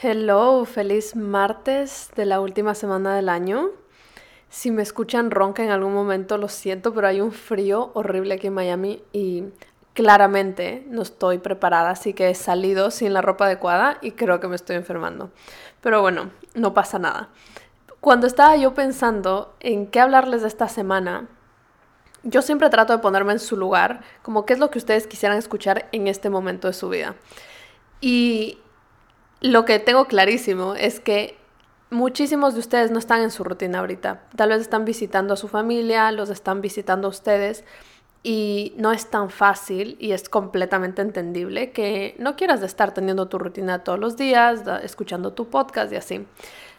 Hello, feliz martes de la última semana del año. Si me escuchan ronca en algún momento, lo siento, pero hay un frío horrible aquí en Miami y claramente no estoy preparada, así que he salido sin la ropa adecuada y creo que me estoy enfermando. Pero bueno, no pasa nada. Cuando estaba yo pensando en qué hablarles de esta semana, yo siempre trato de ponerme en su lugar, como qué es lo que ustedes quisieran escuchar en este momento de su vida. Y lo que tengo clarísimo es que muchísimos de ustedes no están en su rutina ahorita. Tal vez están visitando a su familia, los están visitando a ustedes y no es tan fácil y es completamente entendible que no quieras estar teniendo tu rutina todos los días, escuchando tu podcast y así.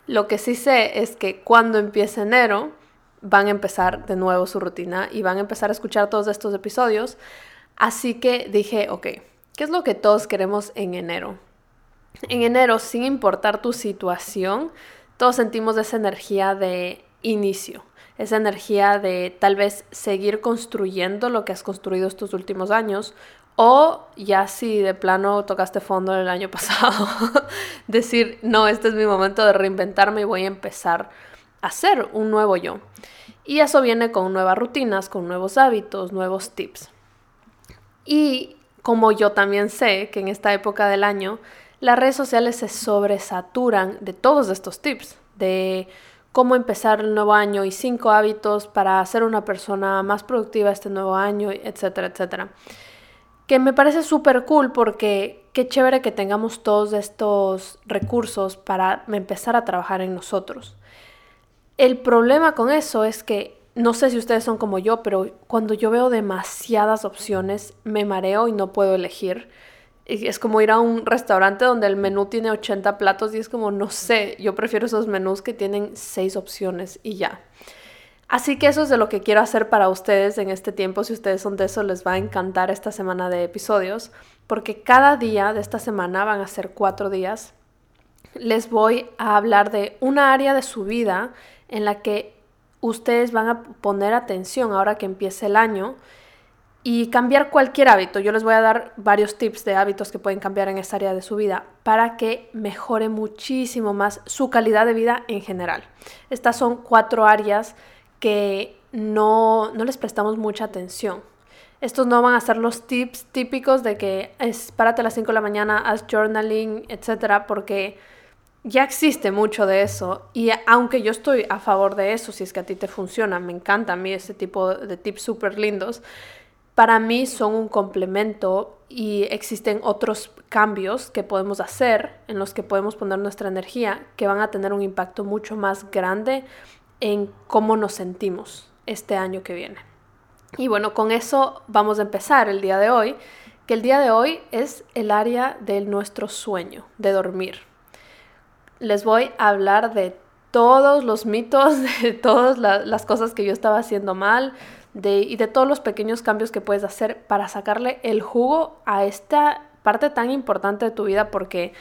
Lo que sí sé es que cuando empiece enero van a empezar de nuevo su rutina y van a empezar a escuchar todos estos episodios. Así que dije, ok, ¿qué es lo que todos queremos en enero? En enero, sin importar tu situación, todos sentimos esa energía de inicio, esa energía de tal vez seguir construyendo lo que has construido estos últimos años o ya si de plano tocaste fondo el año pasado, decir, no, este es mi momento de reinventarme y voy a empezar a ser un nuevo yo. Y eso viene con nuevas rutinas, con nuevos hábitos, nuevos tips. Y como yo también sé que en esta época del año las redes sociales se sobresaturan de todos estos tips, de cómo empezar el nuevo año y cinco hábitos para ser una persona más productiva este nuevo año, etcétera, etcétera. Que me parece súper cool porque qué chévere que tengamos todos estos recursos para empezar a trabajar en nosotros. El problema con eso es que no sé si ustedes son como yo, pero cuando yo veo demasiadas opciones me mareo y no puedo elegir es como ir a un restaurante donde el menú tiene 80 platos y es como, no sé, yo prefiero esos menús que tienen 6 opciones y ya. Así que eso es de lo que quiero hacer para ustedes en este tiempo. Si ustedes son de eso, les va a encantar esta semana de episodios, porque cada día de esta semana van a ser cuatro días. Les voy a hablar de una área de su vida en la que ustedes van a poner atención ahora que empiece el año y cambiar cualquier hábito. Yo les voy a dar varios tips de hábitos que pueden cambiar en esta área de su vida para que mejore muchísimo más su calidad de vida en general. Estas son cuatro áreas que no, no les prestamos mucha atención. Estos no van a ser los tips típicos de que es párate a las 5 de la mañana, haz journaling, etcétera, porque ya existe mucho de eso. Y aunque yo estoy a favor de eso, si es que a ti te funciona, me encanta a mí ese tipo de tips súper lindos para mí son un complemento y existen otros cambios que podemos hacer en los que podemos poner nuestra energía que van a tener un impacto mucho más grande en cómo nos sentimos este año que viene. Y bueno, con eso vamos a empezar el día de hoy, que el día de hoy es el área de nuestro sueño, de dormir. Les voy a hablar de todos los mitos, de todas las cosas que yo estaba haciendo mal, y de todos los pequeños cambios que puedes hacer para sacarle el jugo a esta parte tan importante de tu vida porque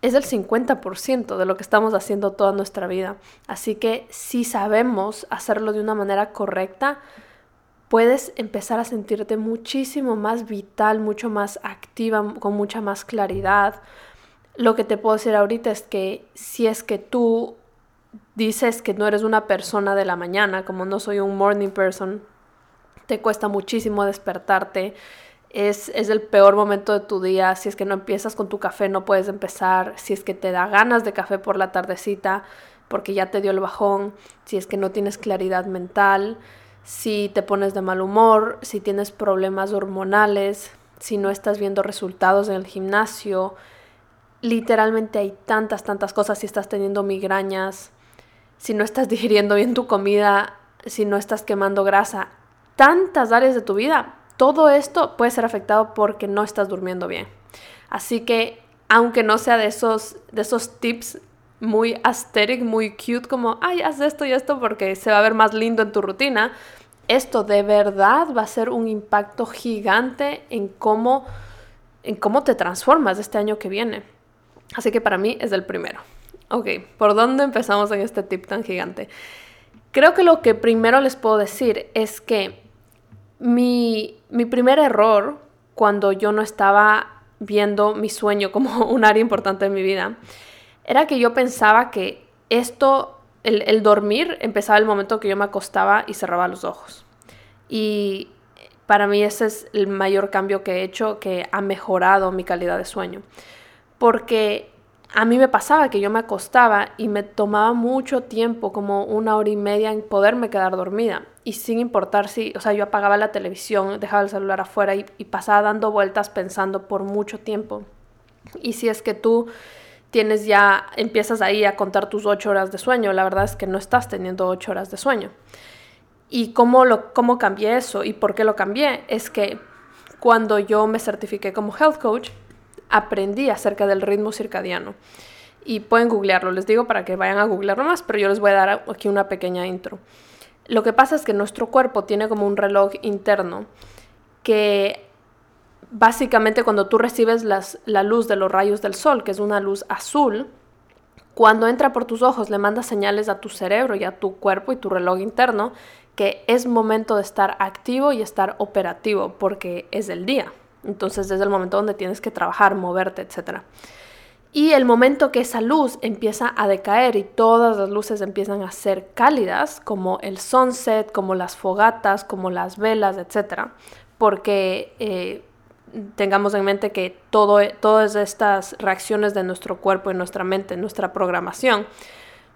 es el 50% de lo que estamos haciendo toda nuestra vida. Así que si sabemos hacerlo de una manera correcta, puedes empezar a sentirte muchísimo más vital, mucho más activa, con mucha más claridad. Lo que te puedo decir ahorita es que si es que tú dices que no eres una persona de la mañana, como no soy un morning person, te cuesta muchísimo despertarte, es, es, el peor momento de tu día, si es que no empiezas con tu café no puedes empezar, si es que te da ganas de café por la tardecita porque ya te dio el bajón, si es que no tienes claridad mental, si te pones de mal humor, si tienes problemas hormonales, si no estás viendo resultados en el gimnasio, literalmente hay tantas, tantas cosas, si estás teniendo migrañas, si no estás digiriendo bien tu comida, si no estás quemando grasa, tantas áreas de tu vida. Todo esto puede ser afectado porque no estás durmiendo bien. Así que, aunque no sea de esos, de esos tips muy aesthetic, muy cute, como, ay, haz esto y esto porque se va a ver más lindo en tu rutina, esto de verdad va a ser un impacto gigante en cómo, en cómo te transformas este año que viene. Así que para mí es el primero. Ok, ¿por dónde empezamos en este tip tan gigante? Creo que lo que primero les puedo decir es que mi, primer error cuando yo no estaba viendo mi sueño como un área importante de mi vida era que yo pensaba que esto, el, el dormir, empezaba el momento que yo me acostaba y cerraba los ojos. Y para mí ese es el mayor cambio que he hecho, que ha mejorado mi calidad de sueño. Porque a mí me pasaba que yo me acostaba y me tomaba mucho tiempo, como una hora y media, en poderme quedar dormida. Y sin importar si, o sea, yo apagaba la televisión, dejaba el celular afuera y, pasaba dando vueltas pensando por mucho tiempo. Y si es que tú tienes ya, empiezas ahí a contar tus ocho horas de sueño, la verdad es que no estás teniendo ocho horas de sueño. ¿Y cómo, lo, cómo cambié eso? ¿Y por qué lo cambié? Es que cuando yo me certifiqué como health coach, aprendí acerca del ritmo circadiano. Y pueden googlearlo, les digo para que vayan a googlearlo más, pero yo les voy a dar aquí una pequeña intro. Lo que pasa es que nuestro cuerpo tiene como un reloj interno que básicamente cuando tú recibes la luz de los rayos del sol, que es una luz azul, cuando entra por tus ojos le manda señales a tu cerebro y a tu cuerpo y tu reloj interno que es momento de estar activo y estar operativo porque es el día. Entonces es el momento donde tienes que trabajar, moverte, etc. Y el momento que esa luz empieza a decaer y todas las luces empiezan a ser cálidas, como el sunset, como las fogatas, como las velas, etc. Porque eh, tengamos en mente que todo, todas estas reacciones de nuestro cuerpo y nuestra mente, nuestra programación,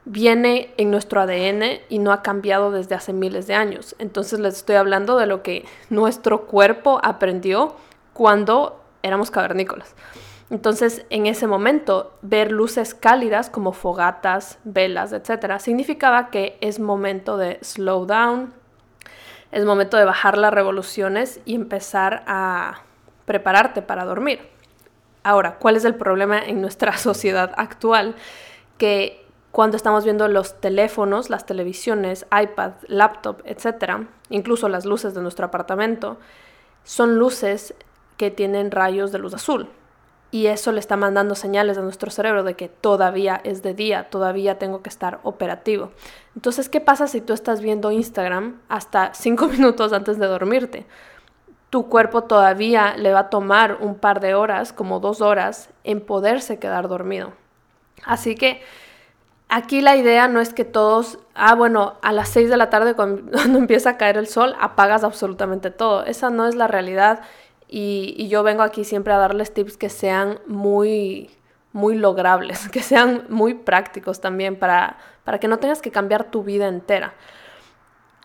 viene en nuestro ADN y no ha cambiado desde hace miles de años. Entonces les estoy hablando de lo que nuestro cuerpo aprendió cuando éramos cavernícolas. Entonces, en ese momento, ver luces cálidas como fogatas, velas, etc., significaba que es momento de slow down, es momento de bajar las revoluciones y empezar a prepararte para dormir. Ahora, ¿cuál es el problema en nuestra sociedad actual? Que cuando estamos viendo los teléfonos, las televisiones, iPad, laptop, etc., incluso las luces de nuestro apartamento, son luces tienen rayos de luz azul. Y eso le está mandando señales a nuestro cerebro de que todavía es de día, todavía tengo que estar operativo. Entonces, ¿qué pasa si tú estás viendo Instagram hasta cinco minutos antes de dormirte? Tu cuerpo todavía le va a tomar un par de horas, como dos horas, en poderse quedar dormido. Así que aquí la idea no es que todos, ah, bueno, a las seis de la tarde cuando, empieza a caer el sol, apagas absolutamente todo. Esa no es la realidad y, yo vengo aquí siempre a darles tips que sean muy, muy logrables, que sean muy prácticos también para, para que no tengas que cambiar tu vida entera.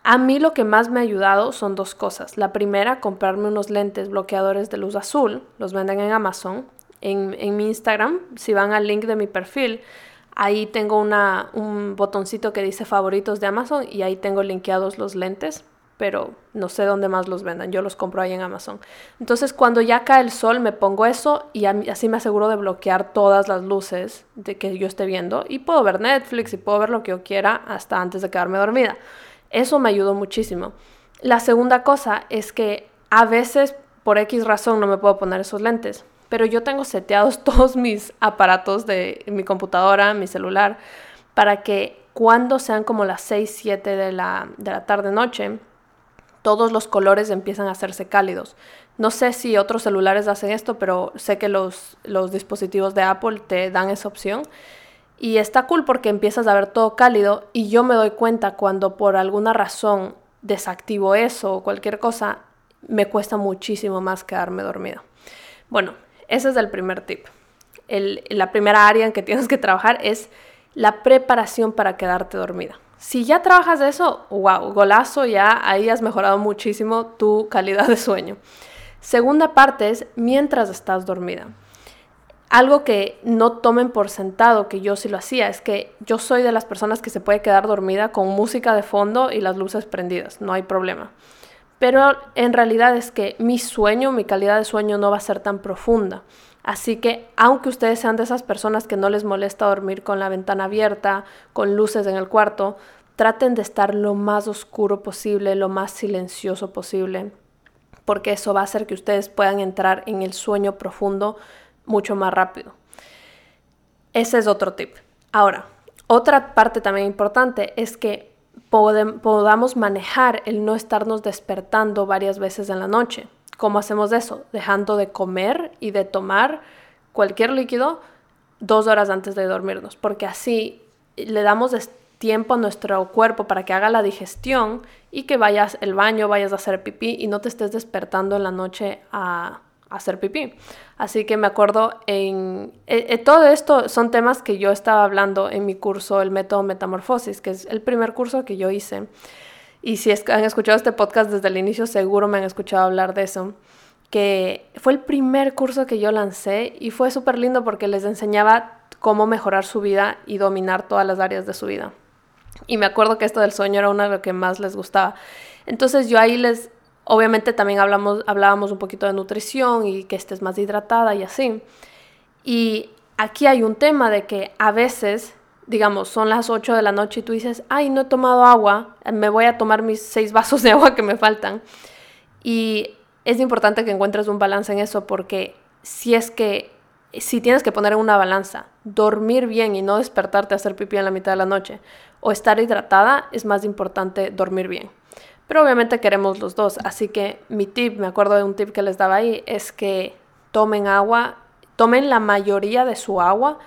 A mí lo que más me ha ayudado son dos cosas. La primera, comprarme unos lentes bloqueadores de luz azul. Los venden en Amazon. En, en mi Instagram, si van al link de mi perfil, ahí tengo una, un botoncito que dice favoritos de Amazon y ahí tengo linkeados los lentes pero no sé dónde más los vendan, yo los compro ahí en Amazon. Entonces cuando ya cae el sol me pongo eso y así me aseguro de bloquear todas las luces de que yo esté viendo y puedo ver Netflix y puedo ver lo que yo quiera hasta antes de quedarme dormida. Eso me ayudó muchísimo. La segunda cosa es que a veces por X razón no me puedo poner esos lentes, pero yo tengo seteados todos mis aparatos de mi computadora, mi celular, para que cuando sean como las 6, 7 de la, de la tarde-noche, todos los colores empiezan a hacerse cálidos. No sé si otros celulares hacen esto, pero sé que los, dispositivos de Apple te dan esa opción. Y está cool porque empiezas a ver todo cálido y yo me doy cuenta cuando por alguna razón desactivo eso o cualquier cosa, me cuesta muchísimo más quedarme dormida. Bueno, ese es el primer tip. la primera área en que tienes que trabajar es la preparación para quedarte dormida. Si ya trabajas de eso, wow, golazo, ya ahí has mejorado muchísimo tu calidad de sueño. Segunda parte es mientras estás dormida. Algo que no tomen por sentado, que yo sí lo hacía, es que yo soy de las personas que se puede quedar dormida con música de fondo y las luces prendidas, no hay problema. Pero en realidad es que mi sueño, mi calidad de sueño no va a ser tan profunda. Así que aunque ustedes sean de esas personas que no les molesta dormir con la ventana abierta, con luces en el cuarto, traten de estar lo más oscuro posible, lo más silencioso posible, porque eso va a hacer que ustedes puedan entrar en el sueño profundo mucho más rápido. Ese es otro tip. Ahora, otra parte también importante es que podamos manejar el no estarnos despertando varias veces en la noche. ¿Cómo hacemos eso? Dejando de comer y de tomar cualquier líquido dos horas antes de dormirnos, porque así le damos tiempo a nuestro cuerpo para que haga la digestión y que vayas al baño, vayas a hacer pipí y no te estés despertando en la noche a, hacer pipí. Así que me acuerdo en... Eh, eh, todo esto son temas que yo estaba hablando en mi curso, el método Metamorfosis, que es el primer curso que yo hice. Y si han escuchado este podcast desde el inicio, seguro me han escuchado hablar de eso. Que fue el primer curso que yo lancé y fue súper lindo porque les enseñaba cómo mejorar su vida y dominar todas las áreas de su vida. Y me acuerdo que esto del sueño era una de lo que más les gustaba. Entonces yo ahí les, obviamente también hablamos, hablábamos un poquito de nutrición y que estés más hidratada y así. Y aquí hay un tema de que a veces, digamos, son las 8 de la noche y tú dices, ay, no he tomado agua, me voy a tomar mis seis vasos de agua que me faltan. Y es importante que encuentres un balance en eso porque si es que si tienes que poner en una balanza, dormir bien y no despertarte a hacer pipí en la mitad de la noche, o estar hidratada, es más importante dormir bien. Pero obviamente queremos los dos, así que mi tip, me acuerdo de un tip que les daba ahí, es que tomen agua, tomen la mayoría de su agua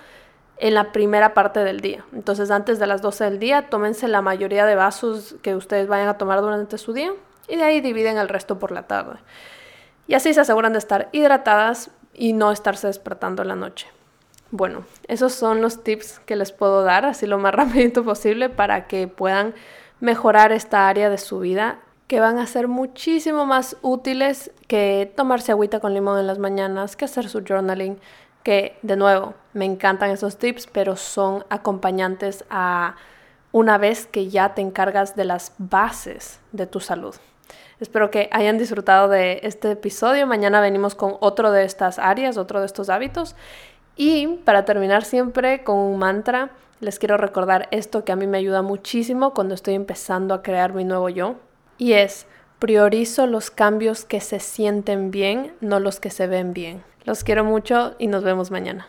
en la primera parte del día. Entonces antes de las 12 del día, tómense la mayoría de vasos que ustedes vayan a tomar durante su día y de ahí dividen el resto por la tarde. Y así se aseguran de estar hidratadas y no estarse despertando en la noche. Bueno, esos son los tips que les puedo dar, así lo más rapidito posible, para que puedan mejorar esta área de su vida, que van a ser muchísimo más útiles que tomarse agüita con limón en las mañanas, que hacer su journaling, que de nuevo, me encantan esos tips, pero son acompañantes a una vez que ya te encargas de las bases de tu salud. Espero que hayan disfrutado de este episodio. Mañana venimos con otro de estas áreas, otro de estos hábitos. Y para terminar siempre con un mantra, les quiero recordar esto que a mí me ayuda muchísimo cuando estoy empezando a crear mi nuevo yo. Y es, priorizo los cambios que se sienten bien, no los que se ven bien. Los quiero mucho y nos vemos mañana.